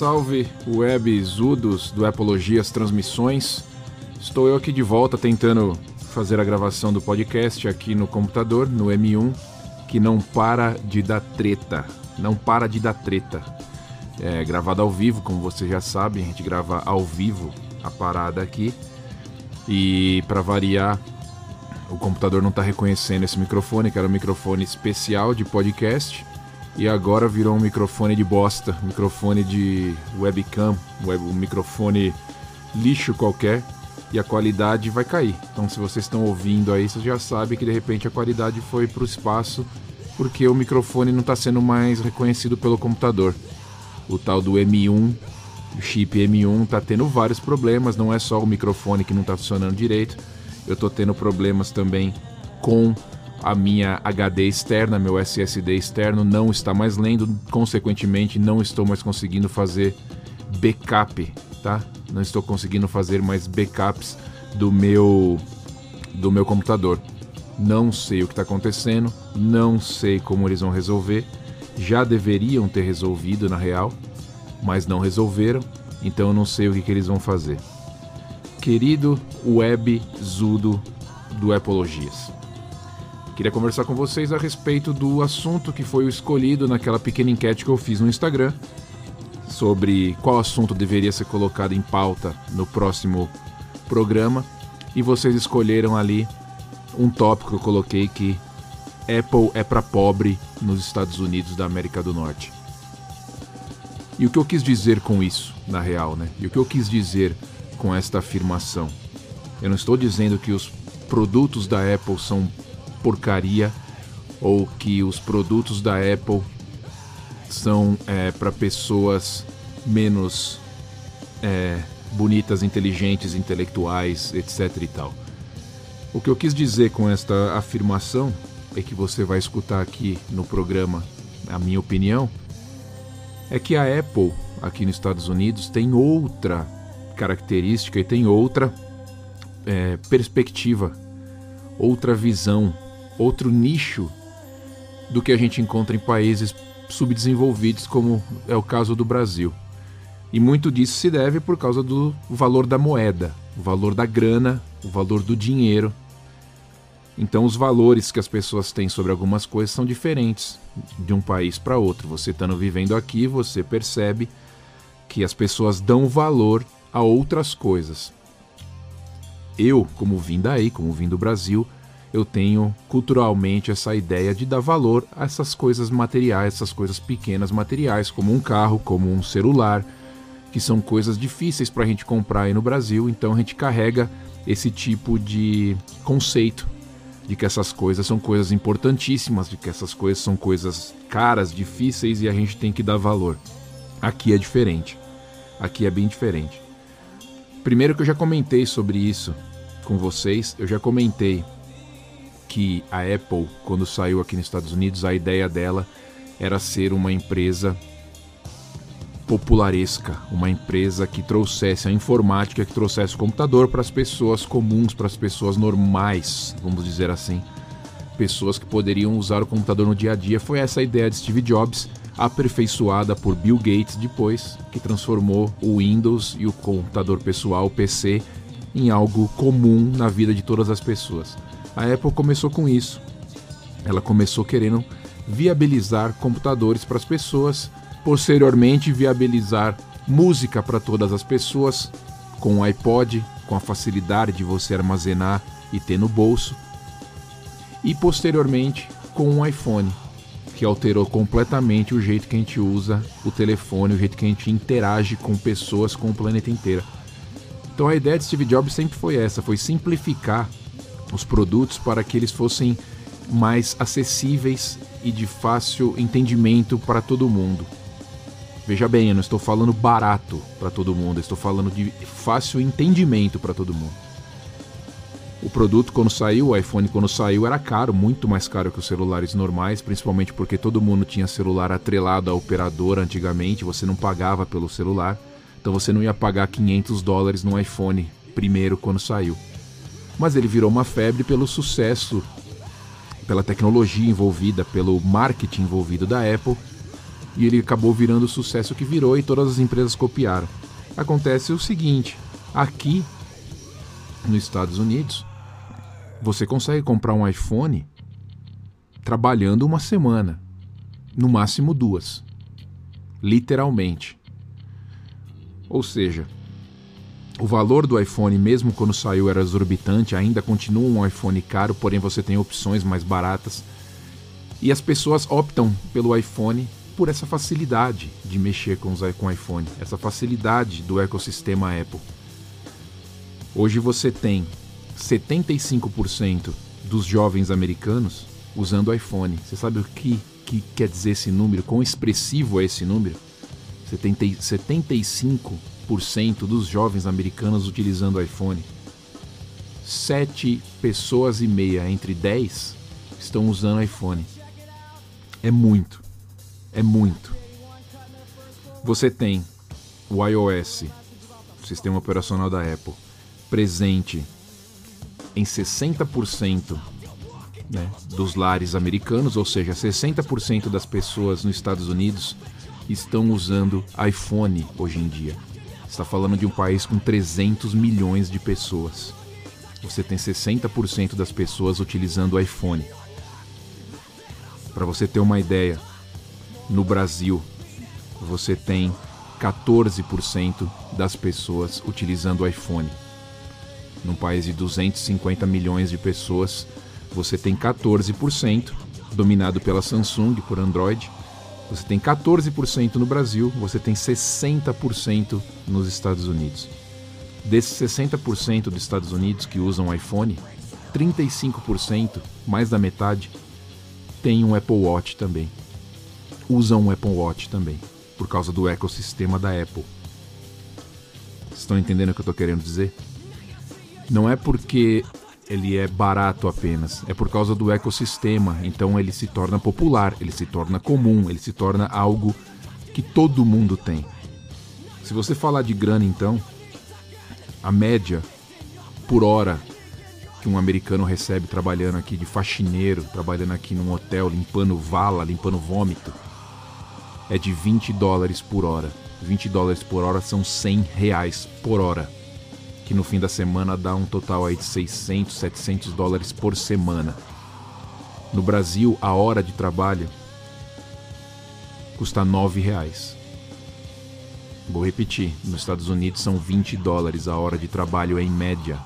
Salve, web Zudos do Apologias Transmissões. Estou eu aqui de volta tentando fazer a gravação do podcast aqui no computador, no M1, que não para de dar treta. Não para de dar treta. É gravado ao vivo, como você já sabe, a gente grava ao vivo a parada aqui. E para variar, o computador não está reconhecendo esse microfone, que era um microfone especial de podcast e agora virou um microfone de bosta, microfone de webcam, web, um microfone lixo qualquer e a qualidade vai cair. Então, se vocês estão ouvindo aí, vocês já sabem que de repente a qualidade foi para o espaço porque o microfone não está sendo mais reconhecido pelo computador. O tal do M1, o chip M1 está tendo vários problemas, não é só o microfone que não está funcionando direito. Eu estou tendo problemas também com a minha HD externa, meu SSD externo não está mais lendo, consequentemente não estou mais conseguindo fazer backup, tá? Não estou conseguindo fazer mais backups do meu do meu computador. Não sei o que está acontecendo, não sei como eles vão resolver. Já deveriam ter resolvido na real, mas não resolveram, então eu não sei o que, que eles vão fazer. Querido web Zudo do Epologias. Queria conversar com vocês a respeito do assunto que foi escolhido naquela pequena enquete que eu fiz no Instagram sobre qual assunto deveria ser colocado em pauta no próximo programa. E vocês escolheram ali um tópico que eu coloquei que Apple é para pobre nos Estados Unidos da América do Norte. E o que eu quis dizer com isso, na real, né? E o que eu quis dizer com esta afirmação? Eu não estou dizendo que os produtos da Apple são porcaria ou que os produtos da Apple são é, para pessoas menos é, bonitas, inteligentes, intelectuais, etc. e tal. O que eu quis dizer com esta afirmação é que você vai escutar aqui no programa, a minha opinião, é que a Apple aqui nos Estados Unidos tem outra característica e tem outra é, perspectiva, outra visão outro nicho do que a gente encontra em países subdesenvolvidos, como é o caso do Brasil. E muito disso se deve por causa do valor da moeda, o valor da grana, o valor do dinheiro. Então, os valores que as pessoas têm sobre algumas coisas são diferentes de um país para outro. Você estando vivendo aqui, você percebe que as pessoas dão valor a outras coisas. Eu, como vim daí, como vim do Brasil, eu tenho culturalmente essa ideia de dar valor a essas coisas materiais, essas coisas pequenas materiais, como um carro, como um celular, que são coisas difíceis para a gente comprar aí no Brasil, então a gente carrega esse tipo de conceito de que essas coisas são coisas importantíssimas, de que essas coisas são coisas caras, difíceis e a gente tem que dar valor. Aqui é diferente. Aqui é bem diferente. Primeiro que eu já comentei sobre isso com vocês, eu já comentei que a Apple, quando saiu aqui nos Estados Unidos, a ideia dela era ser uma empresa popularesca, uma empresa que trouxesse a informática, que trouxesse o computador para as pessoas comuns, para as pessoas normais, vamos dizer assim. Pessoas que poderiam usar o computador no dia a dia. Foi essa a ideia de Steve Jobs, aperfeiçoada por Bill Gates depois, que transformou o Windows e o computador pessoal, o PC, em algo comum na vida de todas as pessoas. A Apple começou com isso. Ela começou querendo viabilizar computadores para as pessoas, posteriormente viabilizar música para todas as pessoas com o iPod, com a facilidade de você armazenar e ter no bolso, e posteriormente com o iPhone, que alterou completamente o jeito que a gente usa o telefone, o jeito que a gente interage com pessoas, com o planeta inteiro. Então a ideia de Steve Jobs sempre foi essa, foi simplificar os produtos para que eles fossem mais acessíveis e de fácil entendimento para todo mundo. Veja bem, eu não estou falando barato para todo mundo, estou falando de fácil entendimento para todo mundo. O produto quando saiu, o iPhone quando saiu era caro, muito mais caro que os celulares normais, principalmente porque todo mundo tinha celular atrelado à operadora antigamente, você não pagava pelo celular, então você não ia pagar 500 dólares no iPhone primeiro quando saiu mas ele virou uma febre pelo sucesso, pela tecnologia envolvida, pelo marketing envolvido da Apple. e ele acabou virando o sucesso que virou e todas as empresas copiaram. Acontece o seguinte: aqui nos Estados Unidos, você consegue comprar um iPhone trabalhando uma semana, no máximo duas. Literalmente. Ou seja, o valor do iPhone, mesmo quando saiu, era exorbitante, ainda continua um iPhone caro, porém você tem opções mais baratas. E as pessoas optam pelo iPhone por essa facilidade de mexer com, o iPhone, essa facilidade do ecossistema Apple. Hoje você tem 75% dos jovens americanos usando iPhone. Você sabe o que, que quer dizer esse número? Quão expressivo é esse número? 75% dos jovens americanos utilizando iPhone. 7 pessoas e meia entre 10 estão usando iPhone. É muito. É muito. Você tem o iOS, sistema operacional da Apple, presente em 60% né, dos lares americanos, ou seja, 60% das pessoas nos Estados Unidos estão usando iPhone hoje em dia. Está falando de um país com 300 milhões de pessoas. Você tem 60% das pessoas utilizando o iPhone. Para você ter uma ideia, no Brasil você tem 14% das pessoas utilizando o iPhone. Num país de 250 milhões de pessoas, você tem 14%, dominado pela Samsung, por Android. Você tem 14% no Brasil, você tem 60% nos Estados Unidos. Desses 60% dos Estados Unidos que usam iPhone, 35%, mais da metade, tem um Apple Watch também. Usam um Apple Watch também, por causa do ecossistema da Apple. Vocês estão entendendo o que eu estou querendo dizer? Não é porque ele é barato apenas, é por causa do ecossistema. Então ele se torna popular, ele se torna comum, ele se torna algo que todo mundo tem. Se você falar de grana, então, a média por hora que um americano recebe trabalhando aqui de faxineiro, trabalhando aqui num hotel, limpando vala, limpando vômito, é de 20 dólares por hora. 20 dólares por hora são 100 reais por hora que no fim da semana dá um total aí de 600, 700 dólares por semana. No Brasil, a hora de trabalho custa 9 reais. Vou repetir, nos Estados Unidos são 20 dólares a hora de trabalho em média,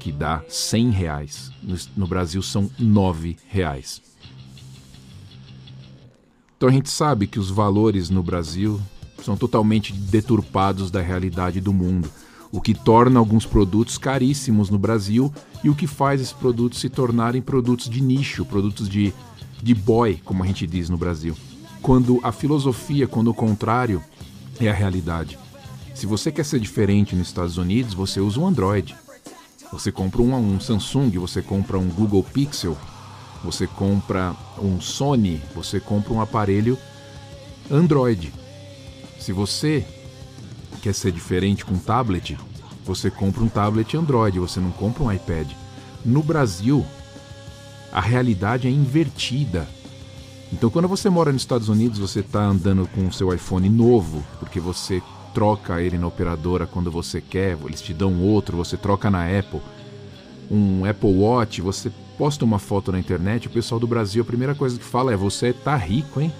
que dá 100 reais. No, no Brasil são 9 reais. Então a gente sabe que os valores no Brasil são totalmente deturpados da realidade do mundo o que torna alguns produtos caríssimos no Brasil e o que faz esses produtos se tornarem produtos de nicho, produtos de, de boy, como a gente diz no Brasil. Quando a filosofia, quando o contrário, é a realidade. Se você quer ser diferente nos Estados Unidos, você usa um Android. Você compra um, um Samsung, você compra um Google Pixel, você compra um Sony, você compra um aparelho Android. Se você quer ser diferente com tablet, você compra um tablet Android, você não compra um iPad. No Brasil, a realidade é invertida. Então, quando você mora nos Estados Unidos, você está andando com o seu iPhone novo, porque você troca ele na operadora quando você quer, eles te dão outro, você troca na Apple. Um Apple Watch, você posta uma foto na internet, o pessoal do Brasil, a primeira coisa que fala é: você tá rico, hein?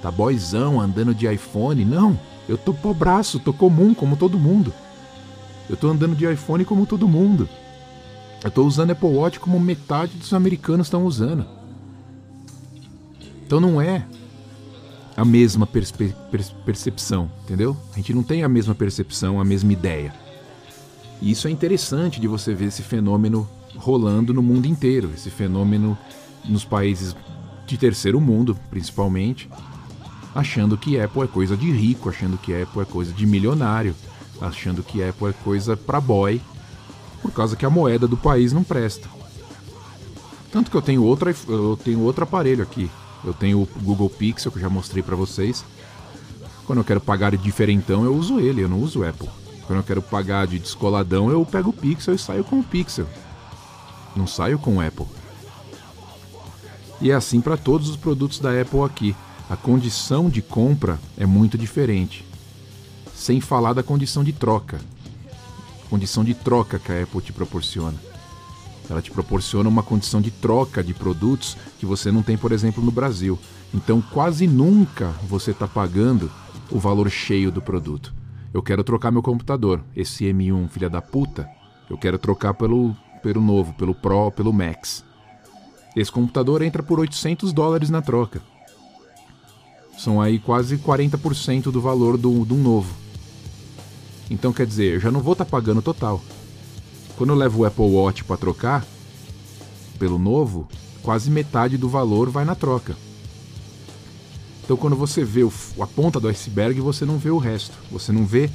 Tá boizão andando de iPhone. Não! Eu tô pobraço, tô comum como todo mundo. Eu tô andando de iPhone como todo mundo. Eu tô usando Apple Watch como metade dos americanos estão usando. Então não é a mesma perspe percepção, entendeu? A gente não tem a mesma percepção, a mesma ideia. E isso é interessante de você ver esse fenômeno rolando no mundo inteiro, esse fenômeno nos países de terceiro mundo, principalmente, achando que Apple é coisa de rico, achando que Apple é coisa de milionário, achando que Apple é coisa para boy, por causa que a moeda do país não presta. Tanto que eu tenho outro, eu tenho outro aparelho aqui. Eu tenho o Google Pixel que eu já mostrei para vocês. Quando eu quero pagar de diferentão, eu uso ele, eu não uso Apple. Quando eu quero pagar de descoladão, eu pego o Pixel e saio com o Pixel. Não saio com o Apple. E é assim para todos os produtos da Apple aqui. A condição de compra é muito diferente. Sem falar da condição de troca. Condição de troca que a Apple te proporciona. Ela te proporciona uma condição de troca de produtos que você não tem, por exemplo, no Brasil. Então, quase nunca você está pagando o valor cheio do produto. Eu quero trocar meu computador, esse M1 filha da puta, eu quero trocar pelo, pelo novo, pelo Pro, pelo Max. Esse computador entra por 800 dólares na troca. São aí quase 40% do valor do, do novo. Então quer dizer, eu já não vou estar tá pagando total. Quando eu levo o Apple Watch para trocar pelo novo, quase metade do valor vai na troca. Então quando você vê o, a ponta do iceberg, você não vê o resto. Você não vê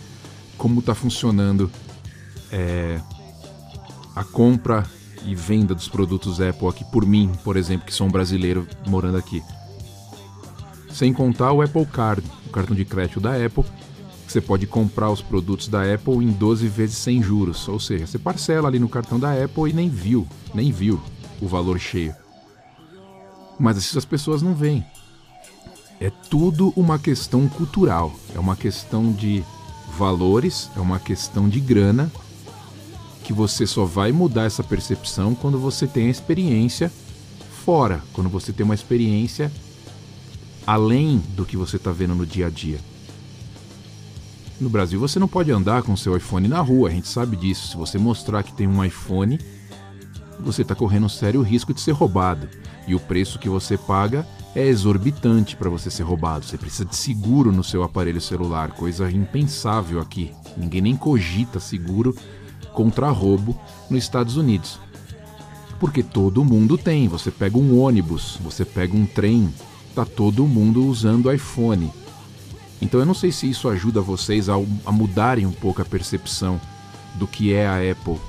como está funcionando é, a compra e venda dos produtos Apple aqui por mim, por exemplo, que sou um brasileiro morando aqui. Sem contar o Apple Card, o cartão de crédito da Apple, que você pode comprar os produtos da Apple em 12 vezes sem juros. Ou seja, você parcela ali no cartão da Apple e nem viu, nem viu o valor cheio. Mas essas pessoas não veem. É tudo uma questão cultural, é uma questão de valores, é uma questão de grana, que você só vai mudar essa percepção quando você tem a experiência fora, quando você tem uma experiência além do que você está vendo no dia a dia. No Brasil você não pode andar com seu iPhone na rua, a gente sabe disso. Se você mostrar que tem um iPhone, você está correndo um sério risco de ser roubado. E o preço que você paga é exorbitante para você ser roubado. Você precisa de seguro no seu aparelho celular, coisa impensável aqui. Ninguém nem cogita seguro contra roubo nos Estados Unidos. Porque todo mundo tem. Você pega um ônibus, você pega um trem, tá todo mundo usando iPhone. Então eu não sei se isso ajuda vocês a, a mudarem um pouco a percepção do que é a Apple.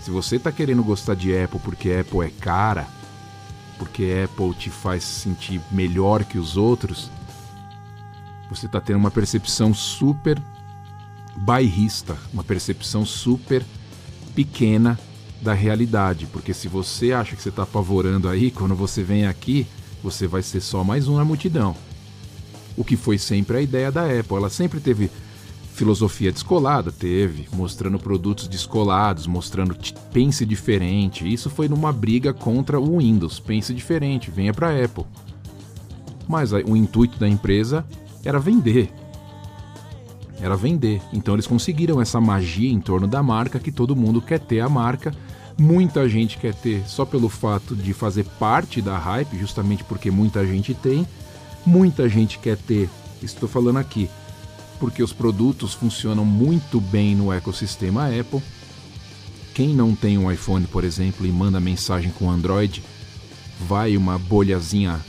Se você está querendo gostar de Apple porque Apple é cara, porque Apple te faz sentir melhor que os outros, você está tendo uma percepção super bairrista, uma percepção super pequena da realidade. Porque se você acha que você está apavorando aí, quando você vem aqui, você vai ser só mais um na multidão. O que foi sempre a ideia da Apple. Ela sempre teve filosofia descolada, teve, mostrando produtos descolados, mostrando pense diferente. Isso foi numa briga contra o Windows. Pense diferente, venha para a Apple. Mas o intuito da empresa era vender. Era vender. Então eles conseguiram essa magia em torno da marca que todo mundo quer ter a marca Muita gente quer ter só pelo fato de fazer parte da hype, justamente porque muita gente tem. Muita gente quer ter, estou falando aqui, porque os produtos funcionam muito bem no ecossistema Apple. Quem não tem um iPhone, por exemplo, e manda mensagem com Android, vai uma bolhazinha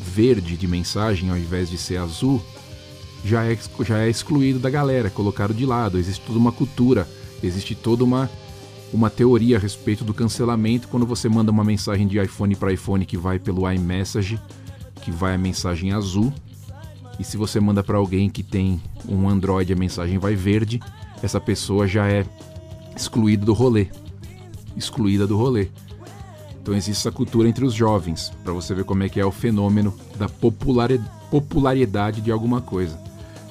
verde de mensagem ao invés de ser azul, já é, já é excluído da galera, colocado de lado. Existe toda uma cultura, existe toda uma uma teoria a respeito do cancelamento quando você manda uma mensagem de iPhone para iPhone que vai pelo iMessage, que vai a mensagem azul, e se você manda para alguém que tem um Android a mensagem vai verde, essa pessoa já é excluída do rolê. Excluída do rolê. Então existe essa cultura entre os jovens, para você ver como é que é o fenômeno da popularidade de alguma coisa.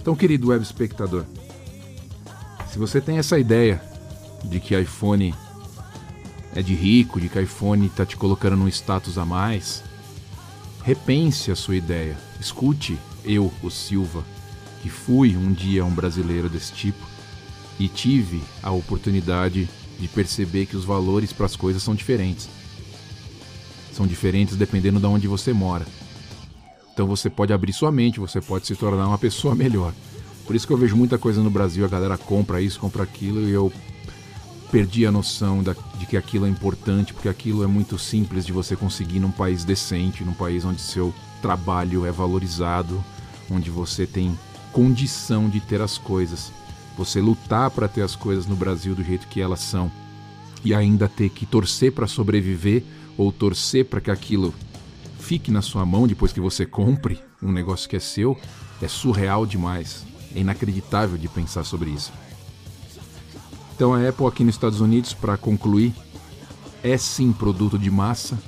Então, querido web espectador, se você tem essa ideia de que iPhone é de rico, de que iPhone está te colocando num status a mais, repense a sua ideia. Escute eu, o Silva, que fui um dia um brasileiro desse tipo e tive a oportunidade de perceber que os valores para as coisas são diferentes. São diferentes dependendo de onde você mora. Então você pode abrir sua mente, você pode se tornar uma pessoa melhor. Por isso que eu vejo muita coisa no Brasil, a galera compra isso, compra aquilo e eu perdi a noção da, de que aquilo é importante, porque aquilo é muito simples de você conseguir num país decente, num país onde seu trabalho é valorizado, onde você tem condição de ter as coisas. Você lutar para ter as coisas no Brasil do jeito que elas são e ainda ter que torcer para sobreviver ou torcer para que aquilo fique na sua mão depois que você compre um negócio que é seu, é surreal demais. É inacreditável de pensar sobre isso. Então a Apple aqui nos Estados Unidos, para concluir, é sim produto de massa,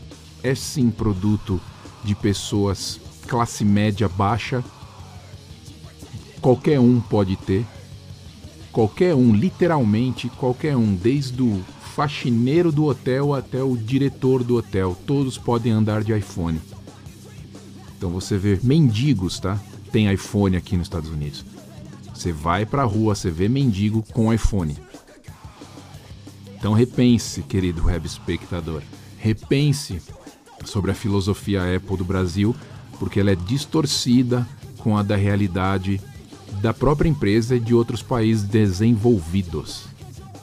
é sim produto de pessoas classe média baixa. Qualquer um pode ter. Qualquer um, literalmente qualquer um, desde o faxineiro do hotel até o diretor do hotel, todos podem andar de iPhone. Então você vê mendigos, tá? Tem iPhone aqui nos Estados Unidos. Você vai pra rua, você vê mendigo com iPhone. Então repense, querido web espectador. Repense sobre a filosofia Apple do Brasil, porque ela é distorcida com a da realidade da própria empresa e de outros países desenvolvidos.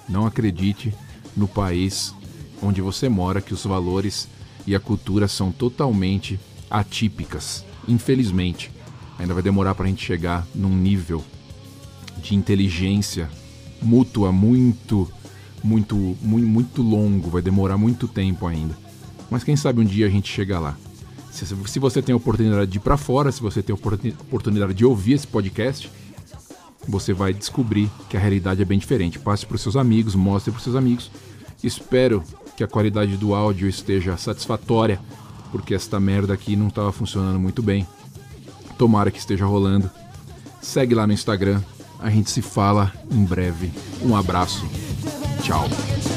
Não acredite no país onde você mora que os valores e a cultura são totalmente atípicas. Infelizmente, ainda vai demorar para a gente chegar num nível de inteligência mútua muito, muito, muito, muito longo. Vai demorar muito tempo ainda. Mas quem sabe um dia a gente chega lá. Se, se você tem a oportunidade de ir para fora, se você tem a oportunidade de ouvir esse podcast, você vai descobrir que a realidade é bem diferente. Passe para seus amigos, mostre para seus amigos. Espero que a qualidade do áudio esteja satisfatória, porque esta merda aqui não estava funcionando muito bem. Tomara que esteja rolando. Segue lá no Instagram. A gente se fala em breve. Um abraço. Tchau.